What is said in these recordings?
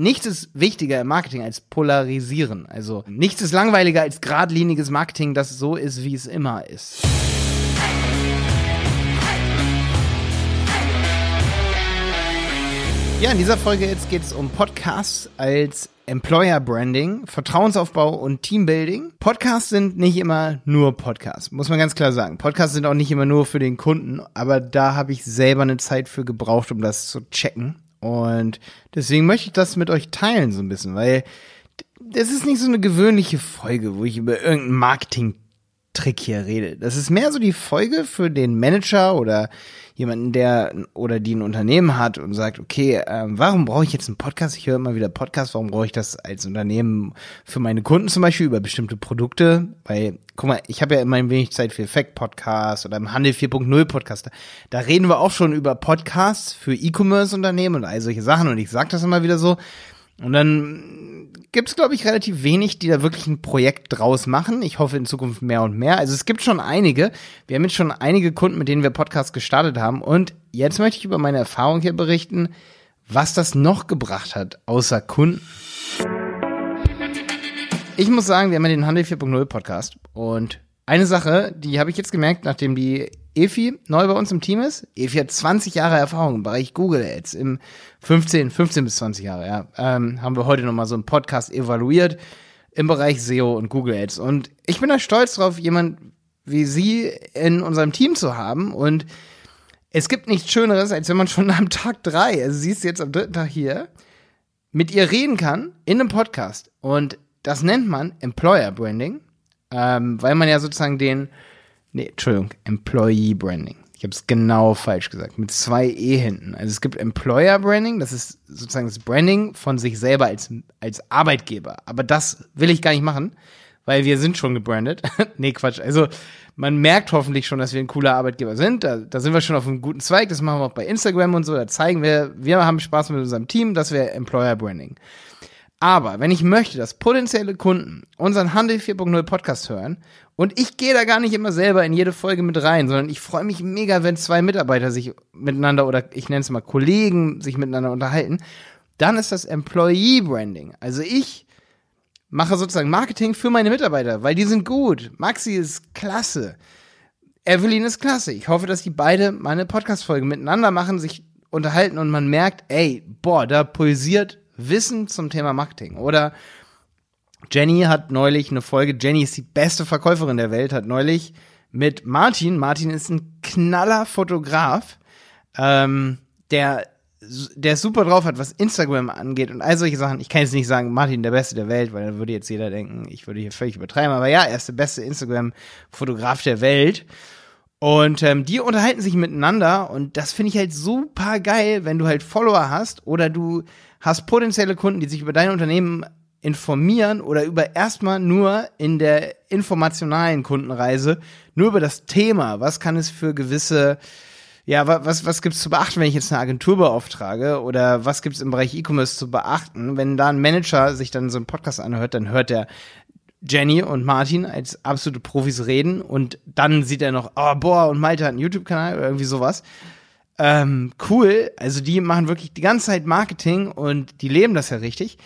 nichts ist wichtiger im Marketing als polarisieren. Also nichts ist langweiliger als geradliniges Marketing, das so ist, wie es immer ist. Ja, in dieser Folge jetzt geht es um Podcasts als Employer Branding, Vertrauensaufbau und Teambuilding. Podcasts sind nicht immer nur Podcasts, muss man ganz klar sagen. Podcasts sind auch nicht immer nur für den Kunden, aber da habe ich selber eine Zeit für gebraucht, um das zu checken. Und deswegen möchte ich das mit euch teilen so ein bisschen, weil das ist nicht so eine gewöhnliche Folge, wo ich über irgendeinen Marketing-Trick hier rede. Das ist mehr so die Folge für den Manager oder jemanden, der oder die ein Unternehmen hat und sagt, okay, ähm, warum brauche ich jetzt einen Podcast? Ich höre immer wieder Podcasts, warum brauche ich das als Unternehmen für meine Kunden zum Beispiel über bestimmte Produkte? Weil, guck mal, ich habe ja immer ein wenig Zeit für Effekt-Podcast oder im Handel 4.0 Podcast. Da reden wir auch schon über Podcasts für E-Commerce-Unternehmen und all solche Sachen und ich sage das immer wieder so. Und dann gibt es, glaube ich, relativ wenig, die da wirklich ein Projekt draus machen. Ich hoffe in Zukunft mehr und mehr. Also es gibt schon einige. Wir haben jetzt schon einige Kunden, mit denen wir Podcasts gestartet haben. Und jetzt möchte ich über meine Erfahrung hier berichten, was das noch gebracht hat, außer Kunden. Ich muss sagen, wir haben ja den Handel 4.0 Podcast. Und eine Sache, die habe ich jetzt gemerkt, nachdem die Efi neu bei uns im Team ist. Efi hat 20 Jahre Erfahrung im Bereich Google Ads, im 15, 15 bis 20 Jahre, ja. Ähm, haben wir heute nochmal so einen Podcast evaluiert im Bereich SEO und Google Ads. Und ich bin da stolz drauf, jemand wie sie in unserem Team zu haben. Und es gibt nichts Schöneres, als wenn man schon am Tag drei, also sie ist jetzt am dritten Tag hier, mit ihr reden kann in einem Podcast. Und das nennt man Employer Branding, ähm, weil man ja sozusagen den Nee, Entschuldigung, Employee Branding. Ich habe es genau falsch gesagt, mit zwei E hinten. Also es gibt Employer Branding, das ist sozusagen das Branding von sich selber als, als Arbeitgeber. Aber das will ich gar nicht machen, weil wir sind schon gebrandet. nee, Quatsch. Also man merkt hoffentlich schon, dass wir ein cooler Arbeitgeber sind. Da, da sind wir schon auf einem guten Zweig. Das machen wir auch bei Instagram und so. Da zeigen wir, wir haben Spaß mit unserem Team. Das wäre Employer Branding. Aber wenn ich möchte, dass potenzielle Kunden unseren Handel 4.0 Podcast hören und ich gehe da gar nicht immer selber in jede Folge mit rein, sondern ich freue mich mega, wenn zwei Mitarbeiter sich miteinander oder ich nenne es mal Kollegen sich miteinander unterhalten, dann ist das Employee Branding. Also ich mache sozusagen Marketing für meine Mitarbeiter, weil die sind gut. Maxi ist klasse. Evelyn ist klasse. Ich hoffe, dass die beide meine Podcast-Folge miteinander machen, sich unterhalten und man merkt, ey, boah, da pulsiert Wissen zum Thema Marketing. Oder Jenny hat neulich eine Folge, Jenny ist die beste Verkäuferin der Welt, hat neulich mit Martin, Martin ist ein knaller Fotograf, ähm, der der super drauf hat, was Instagram angeht und all solche Sachen. Ich kann jetzt nicht sagen, Martin der Beste der Welt, weil dann würde jetzt jeder denken, ich würde hier völlig übertreiben. Aber ja, er ist der beste Instagram-Fotograf der Welt. Und ähm, die unterhalten sich miteinander und das finde ich halt super geil, wenn du halt Follower hast oder du hast potenzielle Kunden, die sich über dein Unternehmen informieren oder über erstmal nur in der informationalen Kundenreise nur über das Thema, was kann es für gewisse ja, was, was gibt's zu beachten, wenn ich jetzt eine Agentur beauftrage? Oder was gibt's im Bereich E-Commerce zu beachten? Wenn da ein Manager sich dann so einen Podcast anhört, dann hört der Jenny und Martin als absolute Profis reden und dann sieht er noch, oh, boah, und Malte hat einen YouTube-Kanal oder irgendwie sowas. Ähm, cool. Also die machen wirklich die ganze Zeit Marketing und die leben das ja richtig.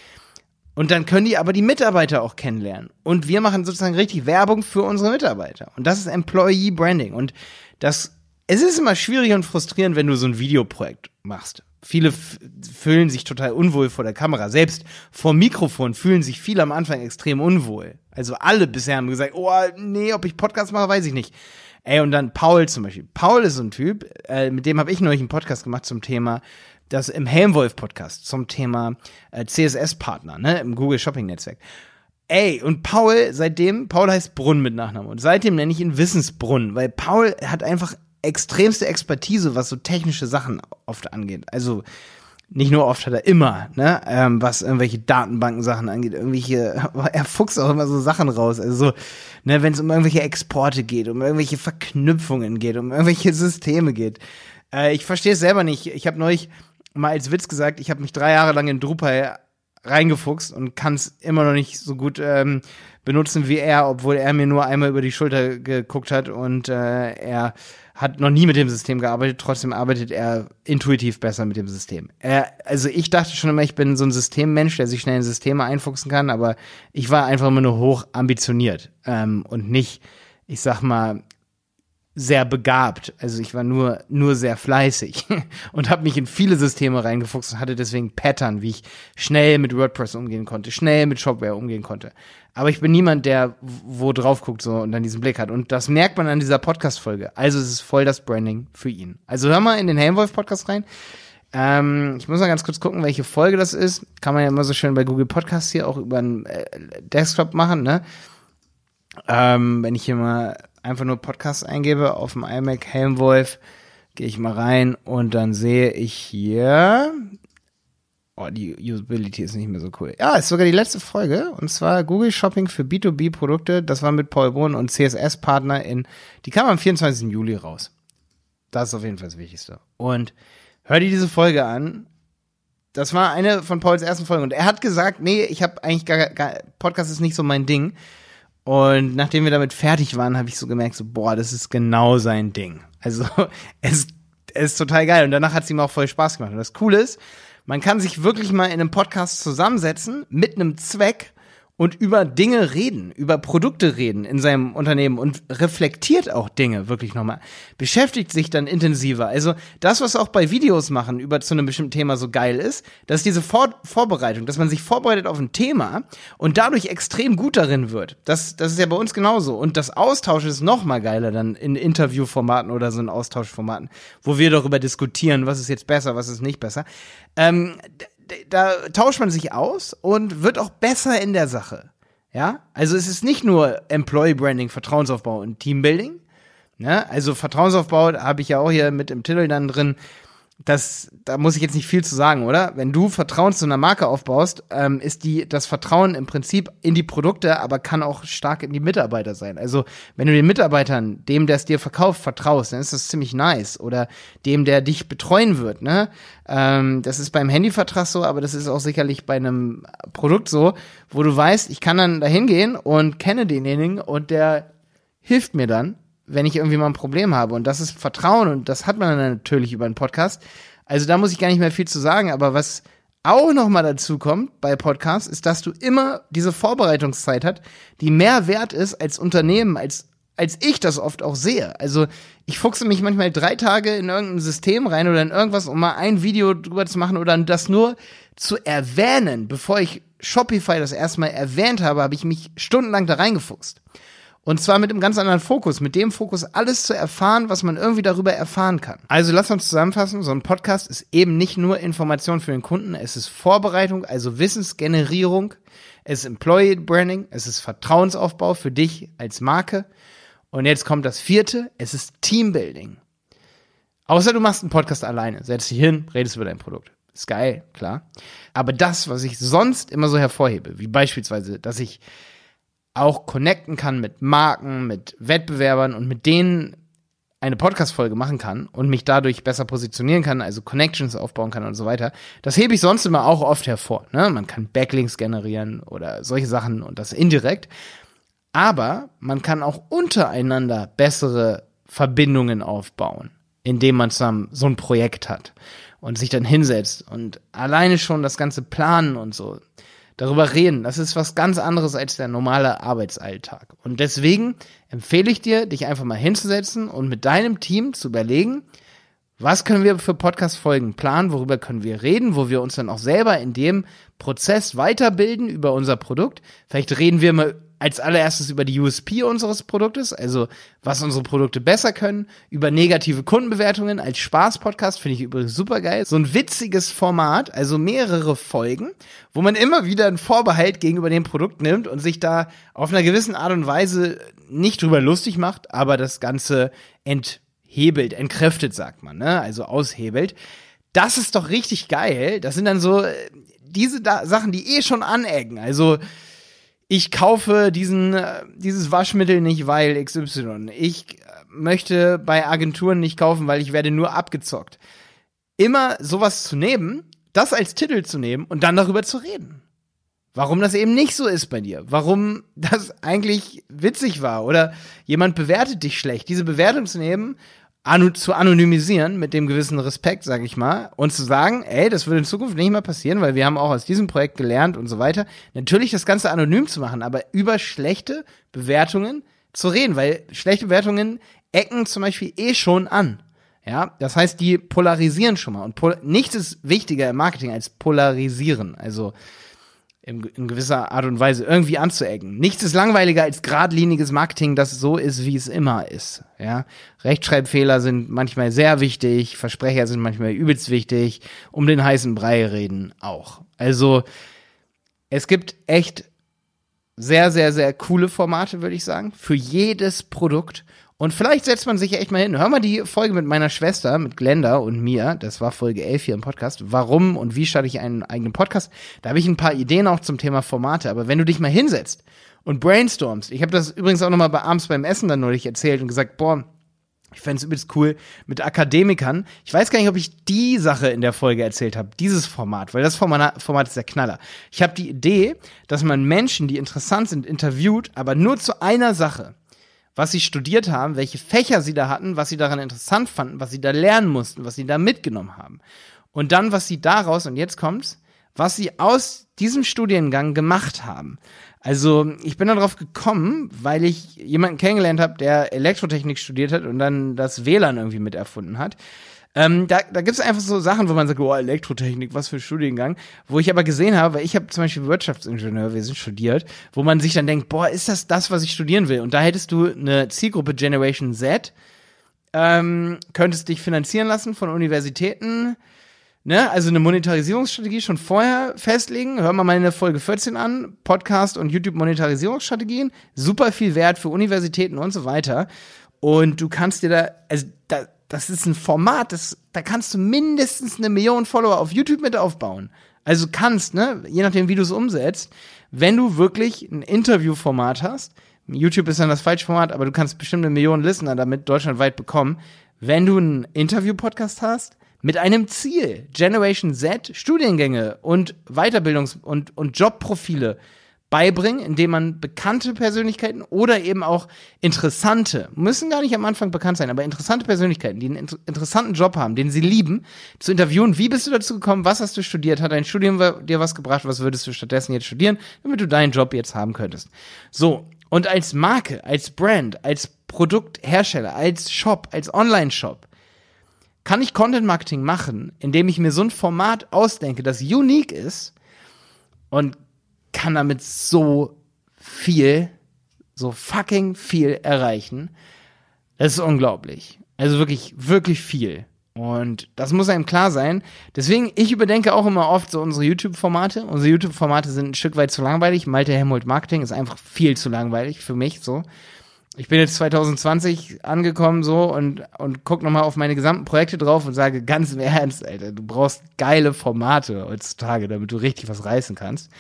Und dann können die aber die Mitarbeiter auch kennenlernen. Und wir machen sozusagen richtig Werbung für unsere Mitarbeiter. Und das ist Employee Branding. Und das, es ist immer schwierig und frustrierend, wenn du so ein Videoprojekt machst. Viele fühlen sich total unwohl vor der Kamera. Selbst vor Mikrofon fühlen sich viele am Anfang extrem unwohl. Also alle bisher haben gesagt, oh, nee, ob ich Podcast mache, weiß ich nicht. Ey, und dann Paul zum Beispiel. Paul ist so ein Typ, äh, mit dem habe ich neulich einen Podcast gemacht zum Thema, das im Helmwolf-Podcast, zum Thema äh, CSS-Partner, ne, im Google Shopping-Netzwerk. Ey, und Paul, seitdem, Paul heißt Brunn mit Nachnamen, und seitdem nenne ich ihn Wissensbrunn, weil Paul hat einfach extremste Expertise, was so technische Sachen oft angeht. Also, nicht nur oft hat er immer, ne, ähm, was irgendwelche Datenbanken-Sachen angeht, irgendwelche, er fuchst auch immer so Sachen raus. Also so, ne, wenn es um irgendwelche Exporte geht, um irgendwelche Verknüpfungen geht, um irgendwelche Systeme geht. Äh, ich verstehe es selber nicht. Ich habe neulich mal als Witz gesagt, ich habe mich drei Jahre lang in Drupal reingefuchst und kann es immer noch nicht so gut ähm, benutzen wie er, obwohl er mir nur einmal über die Schulter geguckt hat und äh, er hat noch nie mit dem System gearbeitet, trotzdem arbeitet er intuitiv besser mit dem System. Er, also ich dachte schon immer, ich bin so ein Systemmensch, der sich schnell in Systeme einfuchsen kann, aber ich war einfach immer nur hoch ambitioniert ähm, und nicht, ich sag mal, sehr begabt. Also ich war nur nur sehr fleißig und habe mich in viele Systeme reingefuchst und hatte deswegen Pattern, wie ich schnell mit WordPress umgehen konnte, schnell mit Shopware umgehen konnte. Aber ich bin niemand, der wo drauf guckt so und dann diesen Blick hat. Und das merkt man an dieser Podcast-Folge. Also es ist voll das Branding für ihn. Also hör mal in den Helmwolf-Podcast rein. Ähm, ich muss mal ganz kurz gucken, welche Folge das ist. Kann man ja immer so schön bei Google Podcasts hier auch über einen äh, Desktop machen, ne? Ähm, wenn ich hier mal einfach nur Podcast eingebe auf dem iMac Helmwolf, gehe ich mal rein und dann sehe ich hier, oh, die Usability ist nicht mehr so cool. Ja, ist sogar die letzte Folge und zwar Google Shopping für B2B Produkte. Das war mit Paul Bohn und CSS Partner in, die kam am 24. Juli raus. Das ist auf jeden Fall das Wichtigste. Und hör dir diese Folge an. Das war eine von Pauls ersten Folgen und er hat gesagt, nee, ich habe eigentlich gar, gar Podcast ist nicht so mein Ding. Und nachdem wir damit fertig waren, habe ich so gemerkt, so, boah, das ist genau sein Ding. Also, es, es ist total geil. Und danach hat es ihm auch voll Spaß gemacht. Und das Coole ist, man kann sich wirklich mal in einem Podcast zusammensetzen mit einem Zweck und über Dinge reden, über Produkte reden in seinem Unternehmen und reflektiert auch Dinge wirklich nochmal, beschäftigt sich dann intensiver. Also das, was auch bei Videos machen über zu einem bestimmten Thema so geil ist, dass diese Vor Vorbereitung, dass man sich vorbereitet auf ein Thema und dadurch extrem gut darin wird. Das, das ist ja bei uns genauso. Und das Austausch ist noch mal geiler dann in Interviewformaten oder so in Austauschformaten, wo wir darüber diskutieren, was ist jetzt besser, was ist nicht besser. Ähm, da tauscht man sich aus und wird auch besser in der Sache. Ja, also es ist nicht nur Employee Branding, Vertrauensaufbau und Teambuilding. Ne? Also Vertrauensaufbau habe ich ja auch hier mit im Titel dann drin das, da muss ich jetzt nicht viel zu sagen, oder? Wenn du Vertrauen zu einer Marke aufbaust, ähm, ist die, das Vertrauen im Prinzip in die Produkte, aber kann auch stark in die Mitarbeiter sein. Also, wenn du den Mitarbeitern, dem, der es dir verkauft, vertraust, dann ist das ziemlich nice. Oder dem, der dich betreuen wird, ne? Ähm, das ist beim Handyvertrag so, aber das ist auch sicherlich bei einem Produkt so, wo du weißt, ich kann dann da hingehen und kenne denjenigen und der hilft mir dann wenn ich irgendwie mal ein Problem habe. Und das ist Vertrauen und das hat man dann natürlich über einen Podcast. Also da muss ich gar nicht mehr viel zu sagen, aber was auch noch mal dazu kommt bei Podcasts, ist, dass du immer diese Vorbereitungszeit hast, die mehr wert ist als Unternehmen, als als ich das oft auch sehe. Also ich fuchse mich manchmal drei Tage in irgendein System rein oder in irgendwas, um mal ein Video drüber zu machen oder das nur zu erwähnen. Bevor ich Shopify das erste Mal erwähnt habe, habe ich mich stundenlang da reingefuchst. Und zwar mit einem ganz anderen Fokus, mit dem Fokus, alles zu erfahren, was man irgendwie darüber erfahren kann. Also lass uns zusammenfassen, so ein Podcast ist eben nicht nur Information für den Kunden, es ist Vorbereitung, also Wissensgenerierung, es ist Employee Branding, es ist Vertrauensaufbau für dich als Marke. Und jetzt kommt das vierte, es ist Teambuilding. Außer du machst einen Podcast alleine, setzt dich hin, redest über dein Produkt. Ist geil, klar. Aber das, was ich sonst immer so hervorhebe, wie beispielsweise, dass ich auch connecten kann mit Marken, mit Wettbewerbern und mit denen eine Podcast-Folge machen kann und mich dadurch besser positionieren kann, also Connections aufbauen kann und so weiter. Das hebe ich sonst immer auch oft hervor. Ne? Man kann Backlinks generieren oder solche Sachen und das indirekt. Aber man kann auch untereinander bessere Verbindungen aufbauen, indem man zusammen so ein Projekt hat und sich dann hinsetzt und alleine schon das ganze planen und so darüber reden. Das ist was ganz anderes als der normale Arbeitsalltag. Und deswegen empfehle ich dir, dich einfach mal hinzusetzen und mit deinem Team zu überlegen, was können wir für Podcast-Folgen planen, worüber können wir reden, wo wir uns dann auch selber in dem Prozess weiterbilden über unser Produkt. Vielleicht reden wir mal als allererstes über die USP unseres Produktes, also was unsere Produkte besser können, über negative Kundenbewertungen als Spaß-Podcast, finde ich übrigens super geil. So ein witziges Format, also mehrere Folgen, wo man immer wieder einen Vorbehalt gegenüber dem Produkt nimmt und sich da auf einer gewissen Art und Weise nicht drüber lustig macht, aber das Ganze enthebelt, entkräftet, sagt man, ne? Also aushebelt. Das ist doch richtig geil. Das sind dann so äh, diese da Sachen, die eh schon anecken. Also ich kaufe diesen, äh, dieses Waschmittel nicht, weil XY. Ich äh, möchte bei Agenturen nicht kaufen, weil ich werde nur abgezockt. Immer sowas zu nehmen, das als Titel zu nehmen und dann darüber zu reden. warum das eben nicht so ist bei dir, warum das eigentlich witzig war oder jemand bewertet dich schlecht. Diese Bewertung zu nehmen, zu anonymisieren mit dem gewissen Respekt, sag ich mal, und zu sagen, ey, das wird in Zukunft nicht mehr passieren, weil wir haben auch aus diesem Projekt gelernt und so weiter. Natürlich das Ganze anonym zu machen, aber über schlechte Bewertungen zu reden, weil schlechte Bewertungen ecken zum Beispiel eh schon an. Ja, das heißt, die polarisieren schon mal. Und nichts ist wichtiger im Marketing als polarisieren. Also in, in gewisser Art und Weise irgendwie anzuecken. Nichts ist langweiliger als geradliniges Marketing, das so ist, wie es immer ist. Ja, Rechtschreibfehler sind manchmal sehr wichtig, Versprecher sind manchmal übelst wichtig, um den heißen Brei reden auch. Also es gibt echt sehr, sehr, sehr coole Formate, würde ich sagen, für jedes Produkt. Und vielleicht setzt man sich echt mal hin. Hör mal die Folge mit meiner Schwester, mit Glenda und mir. Das war Folge 11 hier im Podcast. Warum und wie starte ich einen eigenen Podcast? Da habe ich ein paar Ideen auch zum Thema Formate. Aber wenn du dich mal hinsetzt und brainstormst, ich habe das übrigens auch nochmal bei abends beim Essen dann neulich erzählt und gesagt, boah, ich fände es übelst cool mit Akademikern. Ich weiß gar nicht, ob ich die Sache in der Folge erzählt habe, dieses Format, weil das Format, Format ist der Knaller. Ich habe die Idee, dass man Menschen, die interessant sind, interviewt, aber nur zu einer Sache was sie studiert haben, welche Fächer sie da hatten, was sie daran interessant fanden, was sie da lernen mussten, was sie da mitgenommen haben. Und dann, was sie daraus, und jetzt kommt's, was sie aus diesem Studiengang gemacht haben. Also ich bin darauf gekommen, weil ich jemanden kennengelernt habe, der Elektrotechnik studiert hat und dann das WLAN irgendwie mit erfunden hat. Ähm, da da gibt es einfach so Sachen, wo man sagt, oh, Elektrotechnik, was für ein Studiengang. Wo ich aber gesehen habe, weil ich habe zum Beispiel Wirtschaftsingenieurwesen studiert, wo man sich dann denkt, boah, ist das das, was ich studieren will? Und da hättest du eine Zielgruppe Generation Z, ähm, könntest dich finanzieren lassen von Universitäten, ne, also eine Monetarisierungsstrategie schon vorher festlegen. Hör mal meine Folge 14 an, Podcast und YouTube Monetarisierungsstrategien, super viel Wert für Universitäten und so weiter. Und du kannst dir da, also da, das ist ein Format, das, da kannst du mindestens eine Million Follower auf YouTube mit aufbauen. Also kannst, ne, je nachdem, wie du es umsetzt, wenn du wirklich ein Interviewformat hast, YouTube ist dann das falsche Format, aber du kannst bestimmt eine Million Listener damit deutschlandweit bekommen, wenn du einen Interview-Podcast hast, mit einem Ziel, Generation Z, Studiengänge und Weiterbildungs- und, und Jobprofile beibringen, indem man bekannte Persönlichkeiten oder eben auch interessante, müssen gar nicht am Anfang bekannt sein, aber interessante Persönlichkeiten, die einen inter interessanten Job haben, den sie lieben, zu interviewen. Wie bist du dazu gekommen? Was hast du studiert? Hat dein Studium dir was gebracht? Was würdest du stattdessen jetzt studieren, damit du deinen Job jetzt haben könntest? So. Und als Marke, als Brand, als Produkthersteller, als Shop, als Online-Shop, kann ich Content Marketing machen, indem ich mir so ein Format ausdenke, das unique ist und kann damit so viel, so fucking viel erreichen. Das ist unglaublich. Also wirklich, wirklich viel. Und das muss einem klar sein. Deswegen, ich überdenke auch immer oft so unsere YouTube-Formate. Unsere YouTube-Formate sind ein Stück weit zu langweilig. Malte Helmut Marketing ist einfach viel zu langweilig für mich so ich bin jetzt 2020 angekommen so und, und guck nochmal auf meine gesamten Projekte drauf und sage ganz im Ernst, Alter, du brauchst geile Formate heutzutage, damit du richtig was reißen kannst.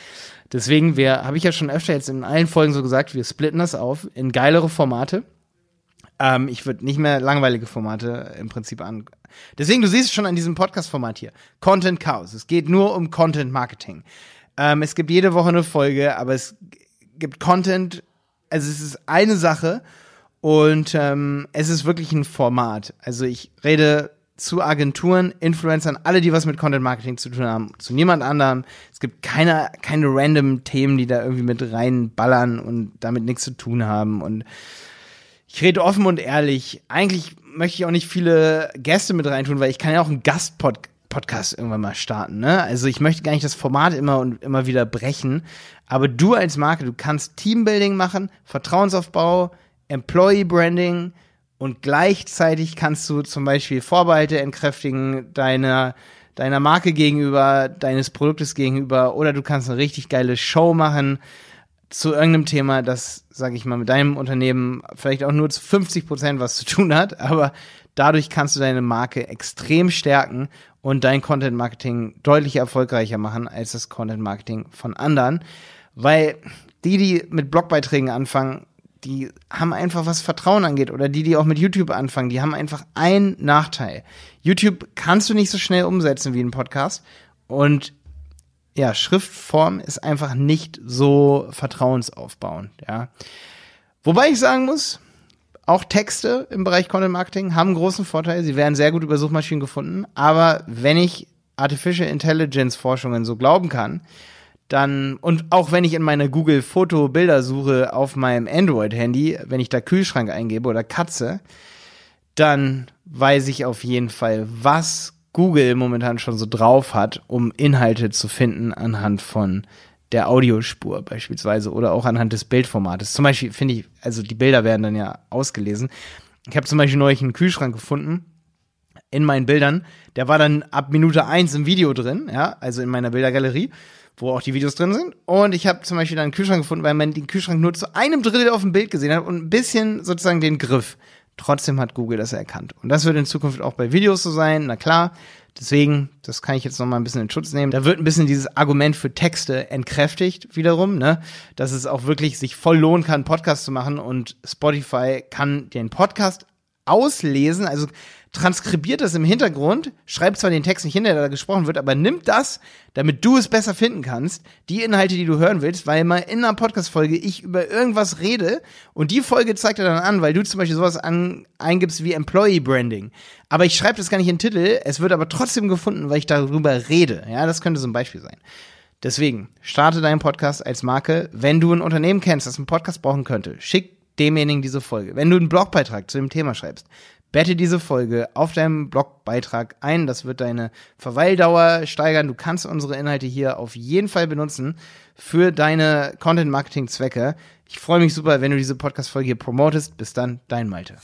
Deswegen, wir, habe ich ja schon öfter jetzt in allen Folgen so gesagt, wir splitten das auf in geilere Formate. Ähm, ich würde nicht mehr langweilige Formate im Prinzip an. Deswegen, du siehst es schon an diesem Podcast-Format hier. Content Chaos. Es geht nur um Content Marketing. Ähm, es gibt jede Woche eine Folge, aber es gibt Content also es ist eine Sache und ähm, es ist wirklich ein Format. Also ich rede zu Agenturen, Influencern, alle, die was mit Content Marketing zu tun haben, zu niemand anderem. Es gibt keine, keine random Themen, die da irgendwie mit reinballern und damit nichts zu tun haben. Und ich rede offen und ehrlich. Eigentlich möchte ich auch nicht viele Gäste mit reintun, weil ich kann ja auch einen Gastpodcast Podcast irgendwann mal starten. Ne? Also ich möchte gar nicht das Format immer und immer wieder brechen. Aber du als Marke, du kannst Teambuilding machen, Vertrauensaufbau, Employee Branding und gleichzeitig kannst du zum Beispiel Vorbehalte entkräftigen deiner deiner Marke gegenüber, deines Produktes gegenüber oder du kannst eine richtig geile Show machen zu irgendeinem Thema, das, sage ich mal, mit deinem Unternehmen vielleicht auch nur zu 50 Prozent was zu tun hat, aber dadurch kannst du deine Marke extrem stärken und dein Content Marketing deutlich erfolgreicher machen als das Content Marketing von anderen. Weil die, die mit Blogbeiträgen anfangen, die haben einfach was Vertrauen angeht oder die, die auch mit YouTube anfangen, die haben einfach einen Nachteil. YouTube kannst du nicht so schnell umsetzen wie ein Podcast und ja, Schriftform ist einfach nicht so vertrauensaufbauend, ja. Wobei ich sagen muss, auch Texte im Bereich Content Marketing haben großen Vorteil. Sie werden sehr gut über Suchmaschinen gefunden. Aber wenn ich Artificial Intelligence Forschungen so glauben kann, dann, und auch wenn ich in meine Google Foto Bildersuche auf meinem Android Handy, wenn ich da Kühlschrank eingebe oder Katze, dann weiß ich auf jeden Fall, was Google momentan schon so drauf hat, um Inhalte zu finden anhand von der Audiospur beispielsweise oder auch anhand des Bildformates. Zum Beispiel finde ich, also die Bilder werden dann ja ausgelesen. Ich habe zum Beispiel neulich einen Kühlschrank gefunden in meinen Bildern. Der war dann ab Minute eins im Video drin, ja, also in meiner Bildergalerie, wo auch die Videos drin sind. Und ich habe zum Beispiel dann einen Kühlschrank gefunden, weil man den Kühlschrank nur zu einem Drittel auf dem Bild gesehen hat und ein bisschen sozusagen den Griff. Trotzdem hat Google das erkannt. Und das wird in Zukunft auch bei Videos so sein, na klar. Deswegen, das kann ich jetzt noch mal ein bisschen in Schutz nehmen. Da wird ein bisschen dieses Argument für Texte entkräftigt wiederum, ne, dass es auch wirklich sich voll lohnen kann, Podcast zu machen und Spotify kann den Podcast auslesen, also transkribiert das im Hintergrund, schreibt zwar den Text nicht hin, der da gesprochen wird, aber nimmt das, damit du es besser finden kannst, die Inhalte, die du hören willst, weil mal in einer Podcast-Folge ich über irgendwas rede und die Folge zeigt er dann an, weil du zum Beispiel sowas an, eingibst wie Employee Branding. Aber ich schreibe das gar nicht in den Titel, es wird aber trotzdem gefunden, weil ich darüber rede. Ja, das könnte so ein Beispiel sein. Deswegen, starte deinen Podcast als Marke. Wenn du ein Unternehmen kennst, das einen Podcast brauchen könnte, schick demjenigen diese Folge. Wenn du einen Blogbeitrag zu dem Thema schreibst, bette diese Folge auf deinem Blogbeitrag ein. Das wird deine Verweildauer steigern. Du kannst unsere Inhalte hier auf jeden Fall benutzen für deine Content-Marketing-Zwecke. Ich freue mich super, wenn du diese Podcast-Folge hier promotest. Bis dann, dein Malte.